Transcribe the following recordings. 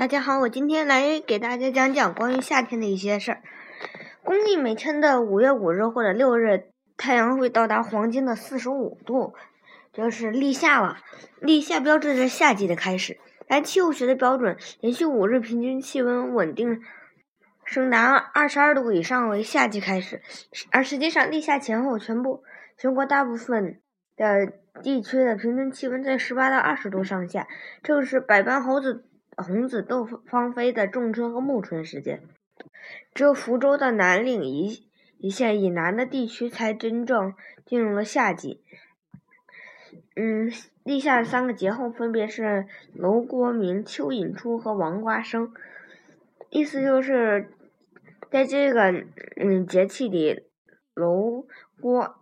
大家好，我今天来给大家讲讲关于夏天的一些事儿。公历每天的五月五日或者六日，太阳会到达黄金的四十五度，这是立夏了。立夏标志着夏季的开始。按气候学的标准，连续五日平均气温稳定升达二十二度以上为夏季开始。而实际上，立夏前后，全部全国大部分的地区的平均气温在十八到二十度上下，正是百般猴子。红紫豆芳菲的仲春和暮春时间，只有福州的南岭一一线以南的地区才真正进入了夏季。嗯，立夏的三个节后分别是楼郭明、蚯蚓出和王瓜生，意思就是在这个嗯节气里，楼郭，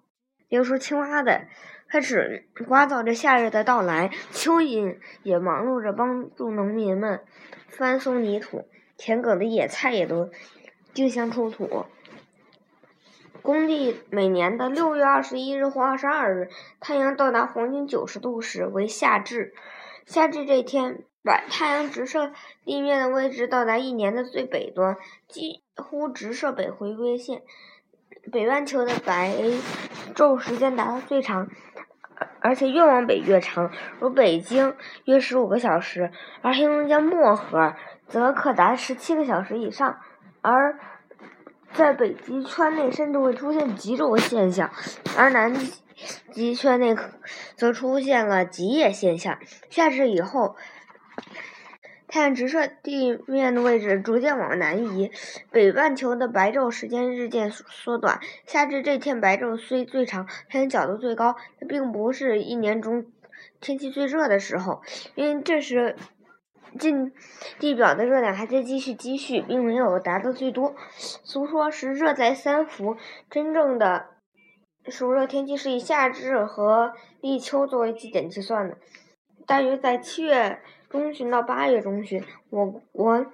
比如说青蛙的。开始刮噪着夏日的到来，蚯蚓也忙碌着帮助农民们翻松泥土，田埂的野菜也都竞相出土。公历每年的六月二十一日或二十二日，太阳到达黄金九十度时为夏至。夏至这天，把太阳直射地面的位置到达一年的最北端，几乎直射北回归线。北半球的白昼时间达到最长。而且越往北越长，如北京约十五个小时，而黑龙江漠河则可达十七个小时以上。而在北极圈内甚至会出现极昼现象，而南极圈内则出现了极夜现象。夏至以后。太阳直射地面的位置逐渐往南移，北半球的白昼时间日渐缩短。夏至这天白昼虽最长，太阳角度最高，但并不是一年中天气最热的时候，因为这时近地表的热量还在继续积蓄，并没有达到最多。俗说是热在三伏，真正的暑热天气是以夏至和立秋作为基点计算的，大约在七月。中旬到八月中旬，我国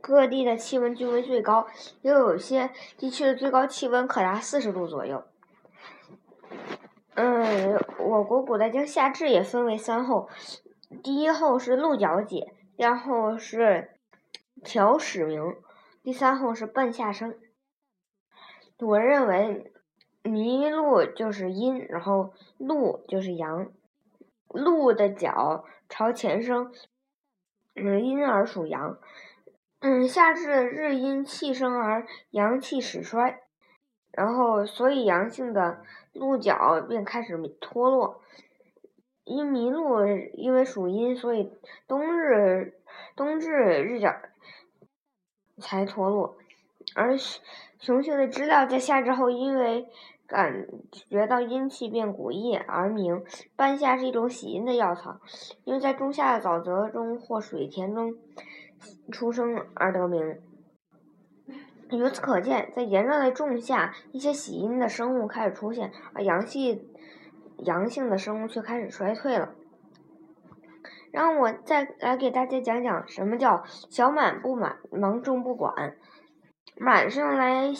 各地的气温均为最高，也有些地区的最高气温可达四十度左右。嗯，我国古代将夏至也分为三候，第一候是鹿角解，第二候是调始明，第三候是半夏生。我认为，麋鹿就是阴，然后鹿就是阳。鹿的角朝前生，嗯，阴而属阳。嗯，夏至日阴气生而阳气始衰，然后所以阳性的鹿角便开始脱落。因麋鹿因为属阴，所以冬日冬至日角才脱落。而雄性的知了在夏至后，因为感觉到阴气变古夜而鸣，半夏是一种喜阴的药草，因为在仲夏的沼泽中或水田中出生而得名。由此可见，在炎热的仲夏，一些喜阴的生物开始出现，而阳气阳性的生物却开始衰退了。让我再来给大家讲讲什么叫小满不满，芒种不管。满是用来。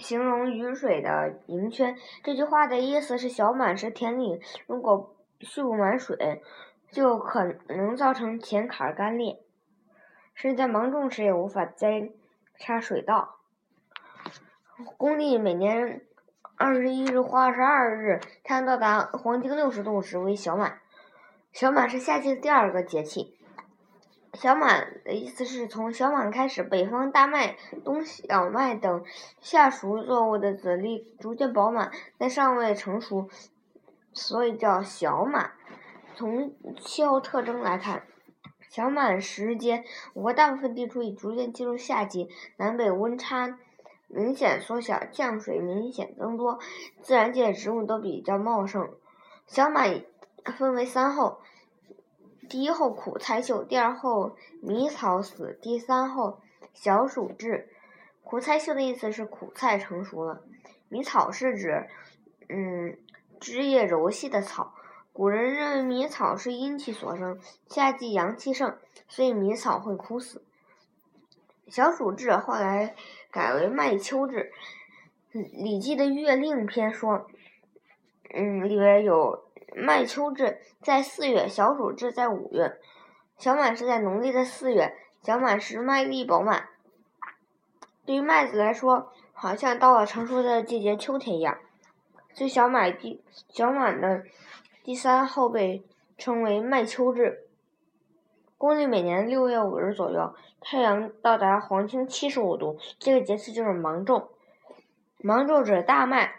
形容雨水的盈圈，这句话的意思是：小满时田里如果蓄不满水，就可能造成田坎干裂，甚至在芒种时也无法栽插水稻。公历每年二十一日或二十二日，太阳到达黄金六十度时为小满。小满是夏季的第二个节气。小满的意思是从小满开始，北方大麦、冬小麦等夏熟作物的籽粒逐渐饱满，但尚未成熟，所以叫小满。从气候特征来看，小满时间，我国大部分地区已逐渐进入夏季，南北温差明显缩小，降水明显增多，自然界植物都比较茂盛。小满分为三候。第一后苦菜秀，第二后迷草死，第三后小暑至。苦菜秀的意思是苦菜成熟了，迷草是指嗯枝叶柔细的草。古人认为迷草是阴气所生，夏季阳气盛，所以迷草会枯死。小暑至后来改为麦秋至。《礼记》的《月令篇》说，嗯里边有。麦秋至在四月，小暑至在五月。小满是在农历的四月，小满时麦粒饱满。对于麦子来说，好像到了成熟的季节，秋天一样。所以小满第小满的第三后被称为麦秋至。公历每年六月五日左右，太阳到达黄经七十五度，这个节气就是芒种。芒种指大麦、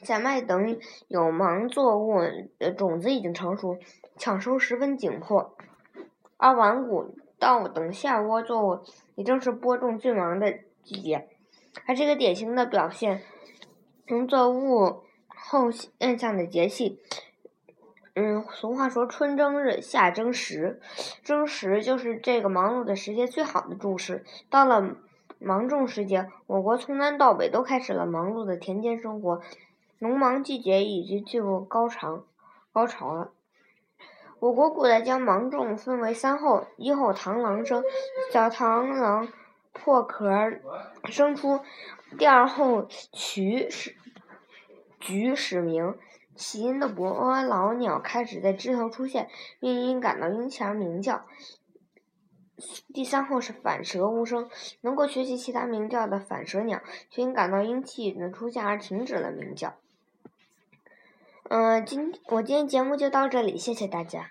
小麦等有芒作物的种子已经成熟，抢收十分紧迫。而晚谷、稻等夏窝作物也正是播种最忙的季节，而这个典型的表现农作物后现象的节气。嗯，俗话说“春争日，夏争时”，争时就是这个忙碌的时节最好的注释。到了芒种时节，我国从南到北都开始了忙碌的田间生活，农忙季节已经进入高潮高潮了。我国古代将芒种分为三候：一候螳螂生，小螳螂破壳生出；第二候渠始菊始鸣。起因的伯劳鸟开始在枝头出现，并因感到阴气而鸣叫。第三后是反舌无声，能够学习其他鸣叫的反舌鸟，却因感到阴气的出现而停止了鸣叫。嗯，今我今天节目就到这里，谢谢大家。